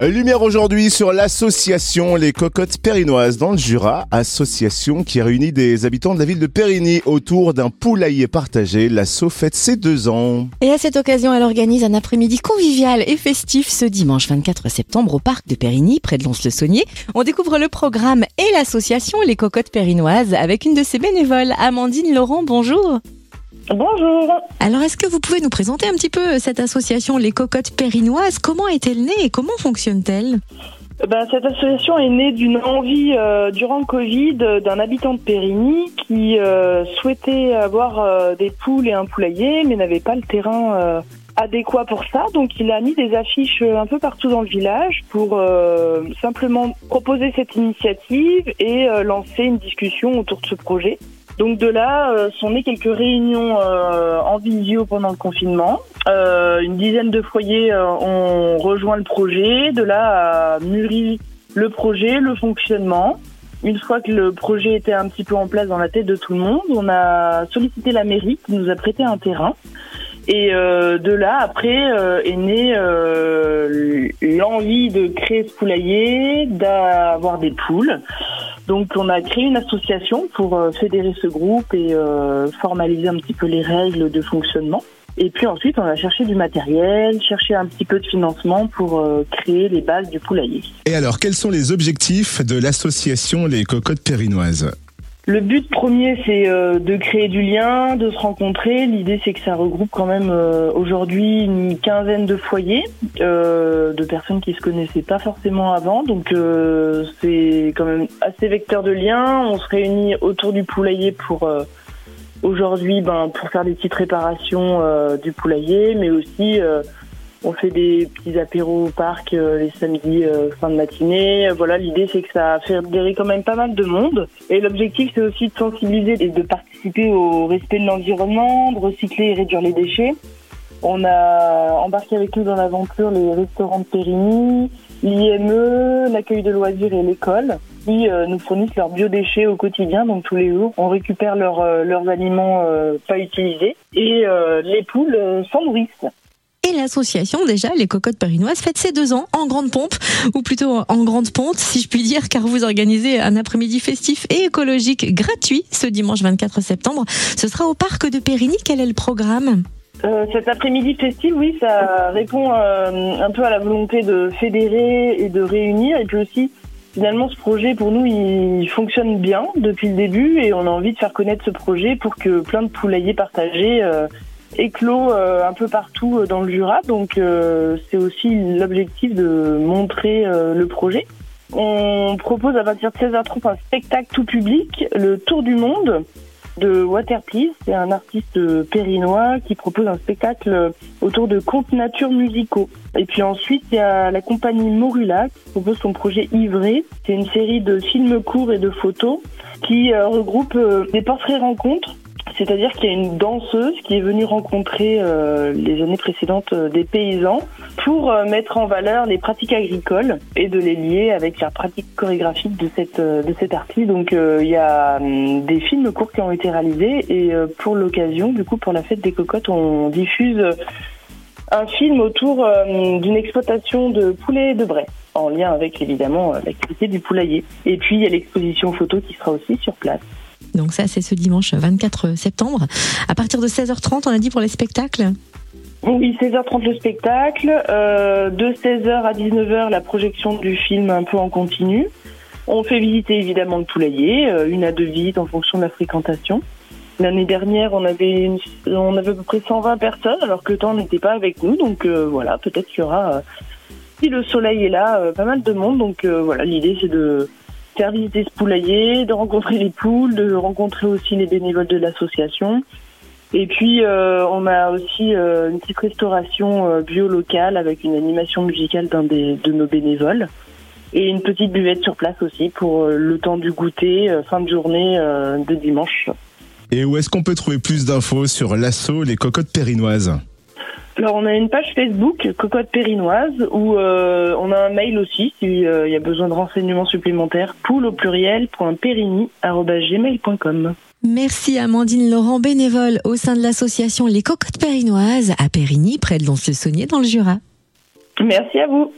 Lumière aujourd'hui sur l'association Les Cocottes Périnoises dans le Jura, association qui réunit des habitants de la ville de Périgny autour d'un poulailler partagé. L'asso fête ses deux ans. Et à cette occasion, elle organise un après-midi convivial et festif ce dimanche 24 septembre au parc de Périgny, près de Lons-le-Saunier. On découvre le programme et l'association Les Cocottes Périnoises avec une de ses bénévoles, Amandine Laurent. Bonjour. Bonjour. Alors, est-ce que vous pouvez nous présenter un petit peu cette association Les Cocottes Périnoises? Comment est-elle née et comment fonctionne-t-elle? Ben, cette association est née d'une envie euh, durant le Covid d'un habitant de Périgny qui euh, souhaitait avoir euh, des poules et un poulailler mais n'avait pas le terrain adéquat pour ça. Donc il a mis des affiches un peu partout dans le village pour simplement proposer cette initiative et lancer une discussion autour de ce projet. Donc de là euh, sont nées quelques réunions euh, en visio pendant le confinement. Euh, une dizaine de foyers ont rejoint le projet. De là a mûri le projet, le fonctionnement. Une fois que le projet était un petit peu en place dans la tête de tout le monde, on a sollicité la mairie qui nous a prêté un terrain. Et de là, après, est née l'envie de créer ce poulailler, d'avoir des poules. Donc on a créé une association pour euh, fédérer ce groupe et euh, formaliser un petit peu les règles de fonctionnement. Et puis ensuite, on a cherché du matériel, cherché un petit peu de financement pour euh, créer les bases du poulailler. Et alors, quels sont les objectifs de l'association Les Cocottes Périnoises? Le but premier, c'est euh, de créer du lien, de se rencontrer. L'idée, c'est que ça regroupe quand même euh, aujourd'hui une quinzaine de foyers, euh, de personnes qui se connaissaient pas forcément avant. Donc, c'est quand même assez vecteur de lien. On se réunit autour du poulailler pour aujourd'hui, ben, pour faire des petites réparations du poulailler, mais aussi on fait des petits apéros au parc euh, les samedis euh, fin de matinée. Voilà, l'idée c'est que ça fait adhérer quand même pas mal de monde. Et l'objectif c'est aussi de sensibiliser et de participer au respect de l'environnement, de recycler et réduire les déchets. On a embarqué avec nous dans l'aventure les restaurants de Périgny, l'IME, l'accueil de loisirs et l'école qui euh, nous fournissent leurs biodéchets au quotidien, donc tous les jours. On récupère leurs aliments pas utilisés et les poules s'en nourrissent et l'association déjà les cocottes périnoises fête ses deux ans en grande pompe ou plutôt en grande ponte si je puis dire car vous organisez un après-midi festif et écologique gratuit ce dimanche 24 septembre. Ce sera au parc de Périgny. Quel est le programme? Euh, cet après-midi festif, oui, ça répond euh, un peu à la volonté de fédérer et de réunir. Et puis aussi, finalement, ce projet, pour nous, il fonctionne bien depuis le début et on a envie de faire connaître ce projet pour que plein de poulaillers partagés euh, éclos euh, un peu partout euh, dans le Jura. Donc euh, c'est aussi l'objectif de montrer le projet. On propose à partir de 16h30 un spectacle tout public, le Tour du Monde de Waterplease. C'est un artiste périnois qui propose un spectacle autour de contes nature musicaux. Et puis ensuite, il y a la compagnie Morula qui propose son projet Ivré. C'est une série de films courts et de photos qui regroupe des portraits rencontres c'est-à-dire qu'il y a une danseuse qui est venue rencontrer euh, les années précédentes euh, des paysans pour euh, mettre en valeur les pratiques agricoles et de les lier avec la pratique chorégraphique de cette de artiste. Donc il y a hum, des films courts qui ont été réalisés et pour l'occasion, du coup pour la fête des cocottes, on diffuse un film autour d'une exploitation de poulets de bray en lien avec évidemment l'activité du poulailler. Et puis il y a l'exposition photo qui sera aussi sur place. Donc ça, c'est ce dimanche 24 septembre. À partir de 16h30, on a dit pour les spectacles oui, 16h30 le spectacle, euh, de 16h à 19h la projection du film un peu en continu. On fait visiter évidemment le poulailler, euh, une à deux visites en fonction de la fréquentation. L'année dernière, on avait, on avait à peu près 120 personnes, alors que le temps n'était pas avec nous. Donc euh, voilà, peut-être qu'il y aura, si le soleil est là, pas mal de monde. Donc voilà, l'idée c'est de faire visiter ce poulailler, de rencontrer les poules, de rencontrer aussi les bénévoles de l'association. Et puis euh, on a aussi euh, une petite restauration euh, bio locale avec une animation musicale d'un des de nos bénévoles et une petite buvette sur place aussi pour le temps du goûter fin de journée de dimanche. Et où est-ce qu'on peut trouver plus d'infos sur l'assaut Les Cocottes Périnoises? Alors on a une page Facebook Cocotte Périnoise où euh, on a un mail aussi s'il euh, y a besoin de renseignements supplémentaires poule au pluriel gmail.com. Merci Amandine Laurent, bénévole au sein de l'association Les Cocottes Périnoises à Périgny, près de Lons-le-Saunier dans le Jura. Merci à vous.